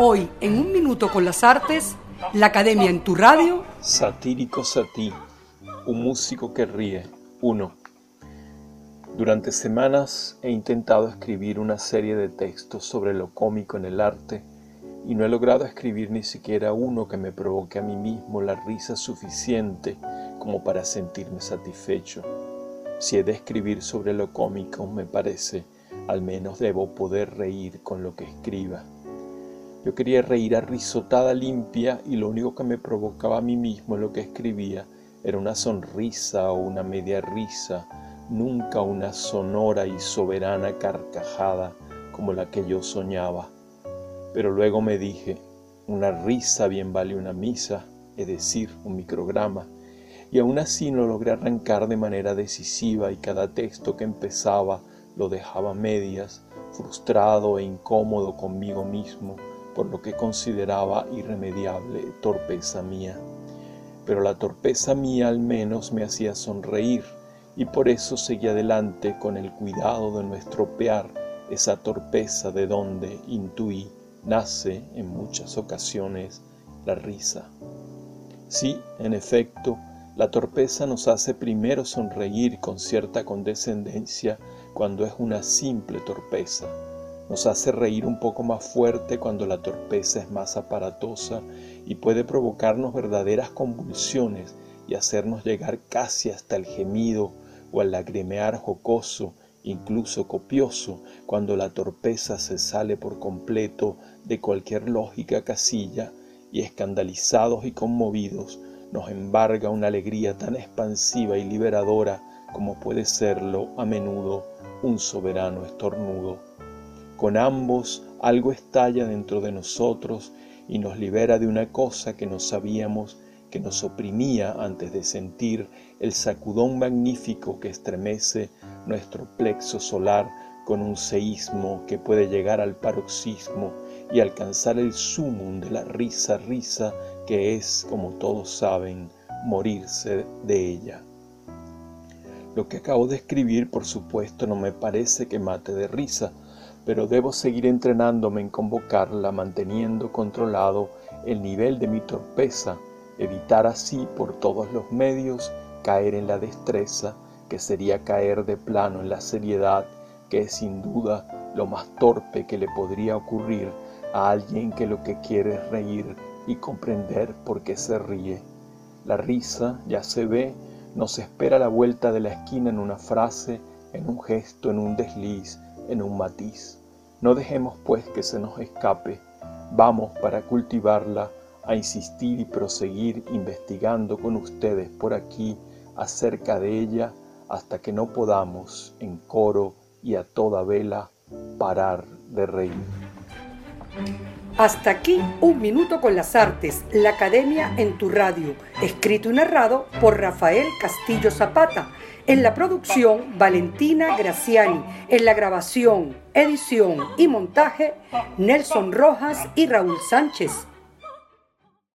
Hoy, en un minuto con las artes, la Academia en tu radio. Satírico Satí, un músico que ríe. 1. Durante semanas he intentado escribir una serie de textos sobre lo cómico en el arte y no he logrado escribir ni siquiera uno que me provoque a mí mismo la risa suficiente como para sentirme satisfecho. Si he de escribir sobre lo cómico, me parece, al menos debo poder reír con lo que escriba. Yo quería reír a risotada limpia y lo único que me provocaba a mí mismo en lo que escribía era una sonrisa o una media risa, nunca una sonora y soberana carcajada como la que yo soñaba. Pero luego me dije, una risa bien vale una misa, es decir, un micrograma, y aún así no logré arrancar de manera decisiva y cada texto que empezaba lo dejaba medias, frustrado e incómodo conmigo mismo por lo que consideraba irremediable torpeza mía. Pero la torpeza mía al menos me hacía sonreír y por eso seguí adelante con el cuidado de no estropear esa torpeza de donde, intuí, nace en muchas ocasiones la risa. Sí, en efecto, la torpeza nos hace primero sonreír con cierta condescendencia cuando es una simple torpeza nos hace reír un poco más fuerte cuando la torpeza es más aparatosa y puede provocarnos verdaderas convulsiones y hacernos llegar casi hasta el gemido o al lagrimear jocoso, incluso copioso, cuando la torpeza se sale por completo de cualquier lógica casilla y escandalizados y conmovidos nos embarga una alegría tan expansiva y liberadora como puede serlo a menudo un soberano estornudo. Con ambos algo estalla dentro de nosotros y nos libera de una cosa que no sabíamos que nos oprimía antes de sentir el sacudón magnífico que estremece nuestro plexo solar con un seísmo que puede llegar al paroxismo y alcanzar el sumum de la risa risa que es, como todos saben, morirse de ella. Lo que acabo de escribir, por supuesto, no me parece que mate de risa, pero debo seguir entrenándome en convocarla manteniendo controlado el nivel de mi torpeza, evitar así por todos los medios caer en la destreza, que sería caer de plano en la seriedad, que es sin duda lo más torpe que le podría ocurrir a alguien que lo que quiere es reír y comprender por qué se ríe. La risa, ya se ve, nos espera a la vuelta de la esquina en una frase, en un gesto, en un desliz, en un matiz. No dejemos pues que se nos escape, vamos para cultivarla a insistir y proseguir investigando con ustedes por aquí acerca de ella hasta que no podamos en coro y a toda vela parar de reír. Hasta aquí un minuto con las artes, la academia en tu radio, escrito y narrado por Rafael Castillo Zapata en la producción, Valentina Graciani. En la grabación, edición y montaje, Nelson Rojas y Raúl Sánchez.